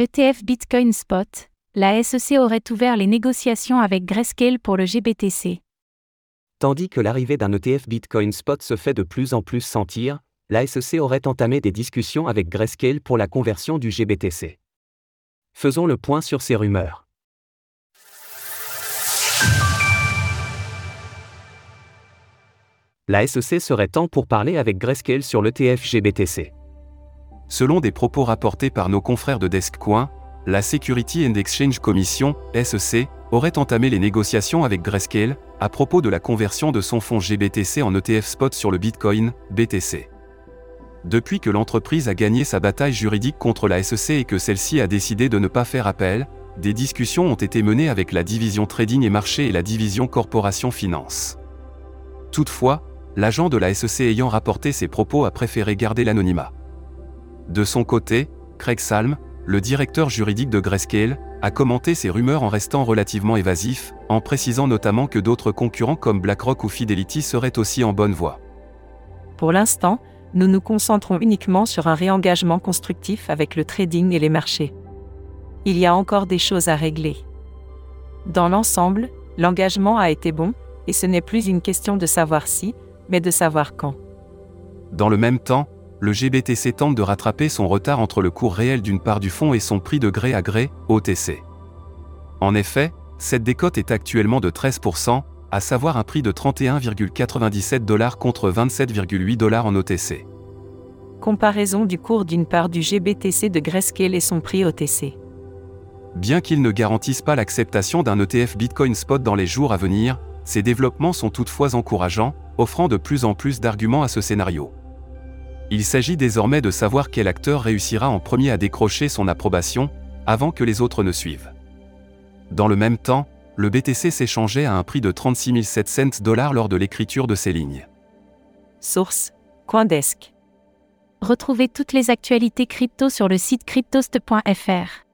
ETF Bitcoin Spot, la SEC aurait ouvert les négociations avec Grayscale pour le GBTC. Tandis que l'arrivée d'un ETF Bitcoin Spot se fait de plus en plus sentir, la SEC aurait entamé des discussions avec Grayscale pour la conversion du GBTC. Faisons le point sur ces rumeurs. La SEC serait temps pour parler avec Grayscale sur l'ETF GBTC. Selon des propos rapportés par nos confrères de DeskCoin, la Security and Exchange Commission, SEC, aurait entamé les négociations avec Grayscale à propos de la conversion de son fonds GBTC en ETF spot sur le Bitcoin, BTC. Depuis que l'entreprise a gagné sa bataille juridique contre la SEC et que celle-ci a décidé de ne pas faire appel, des discussions ont été menées avec la division Trading et Marché et la division Corporation Finance. Toutefois, l'agent de la SEC ayant rapporté ses propos a préféré garder l'anonymat. De son côté, Craig Salm, le directeur juridique de Grayscale, a commenté ces rumeurs en restant relativement évasif, en précisant notamment que d'autres concurrents comme BlackRock ou Fidelity seraient aussi en bonne voie. Pour l'instant, nous nous concentrons uniquement sur un réengagement constructif avec le trading et les marchés. Il y a encore des choses à régler. Dans l'ensemble, l'engagement a été bon, et ce n'est plus une question de savoir si, mais de savoir quand. Dans le même temps, le GBTC tente de rattraper son retard entre le cours réel d'une part du fonds et son prix de gré à gré, OTC. En effet, cette décote est actuellement de 13%, à savoir un prix de 31,97 dollars contre 27,8 dollars en OTC. Comparaison du cours d'une part du GBTC de Grayscale et son prix OTC. Bien qu'ils ne garantissent pas l'acceptation d'un ETF Bitcoin Spot dans les jours à venir, ces développements sont toutefois encourageants, offrant de plus en plus d'arguments à ce scénario. Il s'agit désormais de savoir quel acteur réussira en premier à décrocher son approbation, avant que les autres ne suivent. Dans le même temps, le BTC s'échangeait à un prix de 36 700 dollars lors de l'écriture de ces lignes. Source Coindesk. Retrouvez toutes les actualités crypto sur le site cryptost.fr.